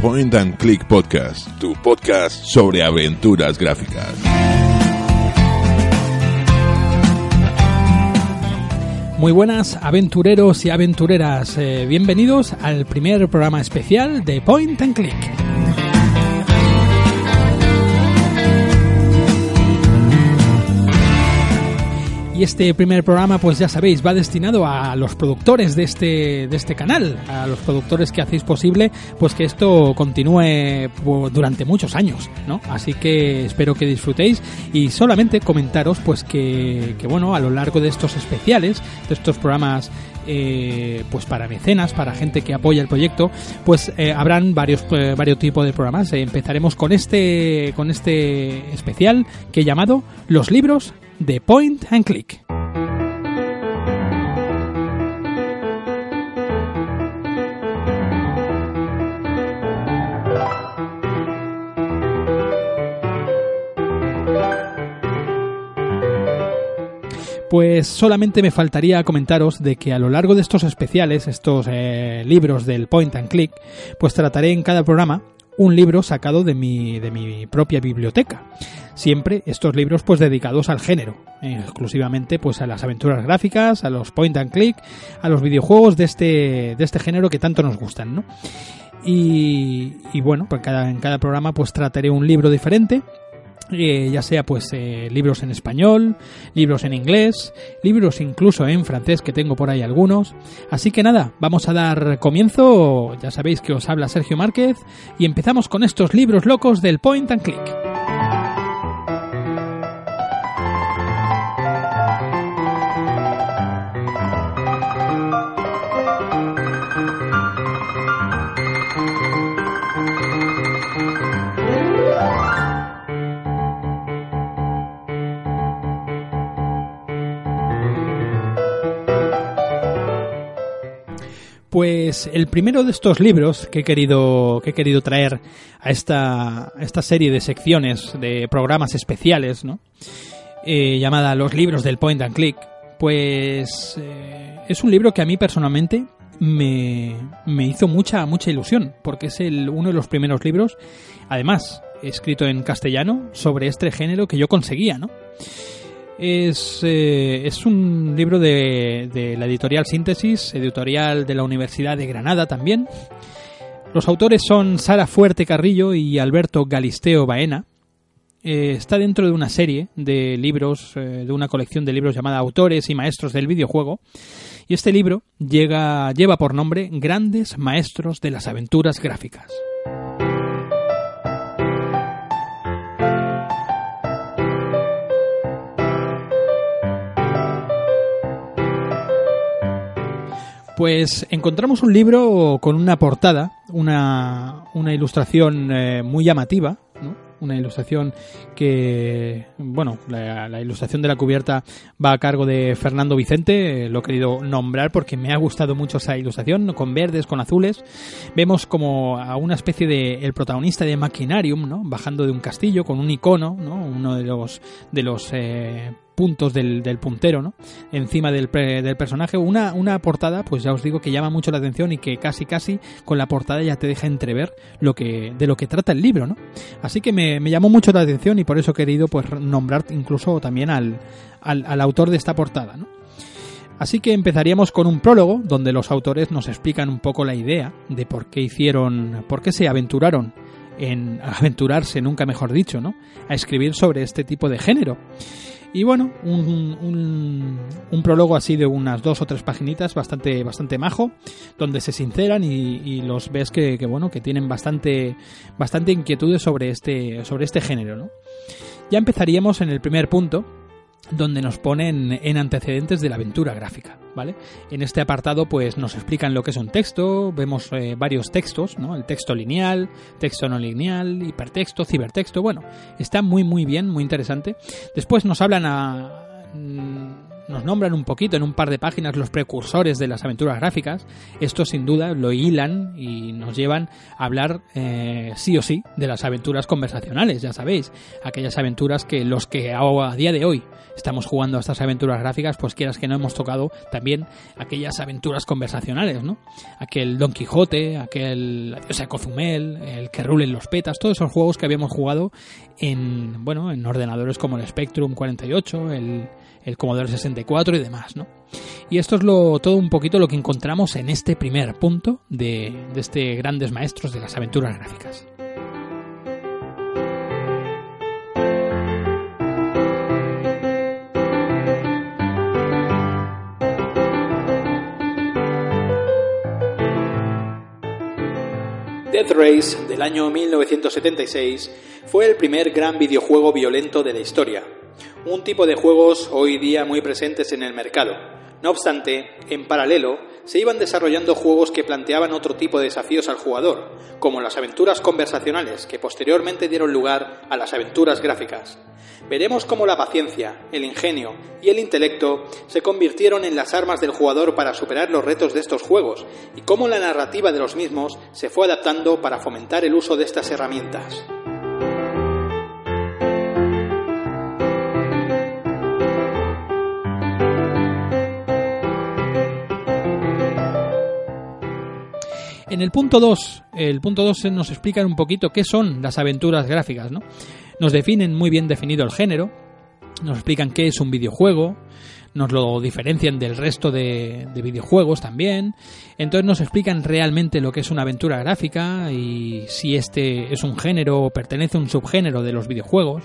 Point and Click Podcast, tu podcast sobre aventuras gráficas. Muy buenas aventureros y aventureras, eh, bienvenidos al primer programa especial de Point and Click. Y este primer programa, pues ya sabéis, va destinado a los productores de este, de este canal, a los productores que hacéis posible, pues que esto continúe pues, durante muchos años, ¿no? Así que espero que disfrutéis y solamente comentaros, pues que, bueno, a lo largo de estos especiales, de estos programas eh, pues para mecenas, para gente que apoya el proyecto, pues eh, habrán varios, eh, varios tipos de programas. Empezaremos con este, con este especial que he llamado Los libros de Point and Click. Pues solamente me faltaría comentaros de que a lo largo de estos especiales, estos eh, libros del Point and Click, pues trataré en cada programa un libro sacado de mi, de mi propia biblioteca. Siempre estos libros pues dedicados al género, eh, exclusivamente pues a las aventuras gráficas, a los point and click, a los videojuegos de este, de este género que tanto nos gustan, ¿no? Y, y bueno, pues cada, en cada programa pues trataré un libro diferente eh, ya sea pues eh, libros en español, libros en inglés, libros incluso en francés que tengo por ahí algunos. Así que nada, vamos a dar comienzo, ya sabéis que os habla Sergio Márquez y empezamos con estos libros locos del Point and Click. Pues el primero de estos libros que he querido, que he querido traer a esta, esta serie de secciones, de programas especiales, ¿no? Eh, llamada Los libros del Point and Click, pues eh, es un libro que a mí personalmente me, me hizo mucha, mucha ilusión, porque es el, uno de los primeros libros, además, escrito en castellano, sobre este género que yo conseguía, ¿no? Es, eh, es un libro de, de, la editorial Síntesis, editorial de la Universidad de Granada también. Los autores son Sara Fuerte Carrillo y Alberto Galisteo Baena. Eh, está dentro de una serie de libros, eh, de una colección de libros llamada Autores y Maestros del Videojuego. Y este libro llega, lleva por nombre Grandes Maestros de las Aventuras Gráficas. Pues encontramos un libro con una portada, una, una ilustración eh, muy llamativa, ¿no? una ilustración que, bueno, la, ilustración de la cubierta va a cargo de Fernando Vicente, lo he querido nombrar porque me ha gustado mucho esa ilustración, con verdes, con azules. Vemos como a una especie de el protagonista de Machinarium, ¿no? Bajando de un castillo con un icono, ¿no? Uno de los de los eh, puntos del, puntero, ¿no? Encima del, del, personaje. Una, una portada, pues ya os digo que llama mucho la atención y que casi casi con la portada ya te deja entrever lo que, de lo que trata el libro, ¿no? Así que me, me llamó mucho la atención y por eso he querido pues nombrar incluso también al, al, al autor de esta portada, ¿no? Así que empezaríamos con un prólogo donde los autores nos explican un poco la idea de por qué hicieron, por qué se aventuraron en aventurarse, nunca mejor dicho, ¿no? A escribir sobre este tipo de género. Y bueno, un, un, prólogo así de unas dos o tres paginitas bastante, bastante majo, donde se sinceran y, y los ves que, que, bueno, que tienen bastante, bastante inquietudes sobre este, sobre este género, ¿no? Ya empezaríamos en el primer punto, donde nos ponen en antecedentes de la aventura gráfica, ¿vale? En este apartado pues nos explican lo que es un texto, vemos eh, varios textos, ¿no? El texto lineal, texto no lineal, hipertexto, cibertexto, bueno, está muy muy bien, muy interesante. Después nos hablan a nos nombran un poquito en un par de páginas los precursores de las aventuras gráficas, esto sin duda lo hilan y nos llevan a hablar eh, sí o sí de las aventuras conversacionales, ya sabéis, aquellas aventuras que los que a día de hoy estamos jugando a estas aventuras gráficas, pues quieras que no hemos tocado también aquellas aventuras conversacionales, ¿no? Aquel Don Quijote, aquel o sea, Cozumel, el que rulen los petas, todos esos juegos que habíamos jugado en, bueno, en ordenadores como el Spectrum 48, el, el Commodore 64 y demás, ¿no? Y esto es lo, todo un poquito lo que encontramos en este primer punto de, de este grandes maestros de las aventuras gráficas. Death Race del año 1976 fue el primer gran videojuego violento de la historia, un tipo de juegos hoy día muy presentes en el mercado. No obstante, en paralelo, se iban desarrollando juegos que planteaban otro tipo de desafíos al jugador, como las aventuras conversacionales, que posteriormente dieron lugar a las aventuras gráficas. Veremos cómo la paciencia, el ingenio y el intelecto se convirtieron en las armas del jugador para superar los retos de estos juegos, y cómo la narrativa de los mismos se fue adaptando para fomentar el uso de estas herramientas. En el punto 2, el punto 2 nos explica un poquito qué son las aventuras gráficas, ¿no? Nos definen muy bien definido el género, nos explican qué es un videojuego, nos lo diferencian del resto de, de, videojuegos también. Entonces nos explican realmente lo que es una aventura gráfica y si este es un género o pertenece a un subgénero de los videojuegos.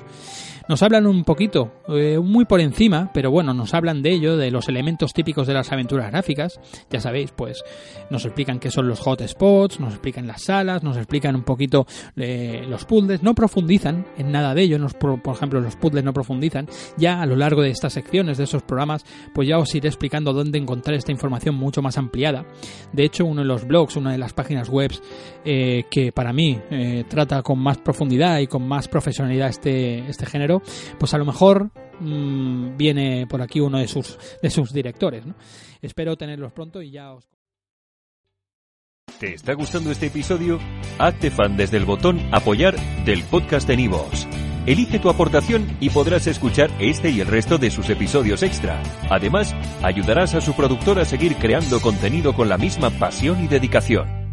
Nos hablan un poquito, eh, muy por encima, pero bueno, nos hablan de ello, de los elementos típicos de las aventuras gráficas. Ya sabéis, pues nos explican qué son los hotspots, nos explican las salas, nos explican un poquito eh, los puzzles, no profundizan en nada de ello, nos, por, ejemplo, los puzzles no profundizan. Ya a lo largo de estas secciones, de esos programas, pues ya os iré explicando dónde encontrar esta información mucho más ampliada. De hecho, uno de los blogs, una de las páginas web eh, que para mí trata con más profundidad y con más profesionalidad este, este pues a lo mejor mmm, viene por aquí uno de sus, de sus directores. Espero tenerlos pronto y ya os... ¿Te está gustando este episodio? Hazte fan desde el botón apoyar del podcast de Nivos. Elige tu aportación y podrás escuchar este y el resto de sus episodios extra. Además, ayudarás a su productor a seguir creando contenido con la misma pasión y dedicación.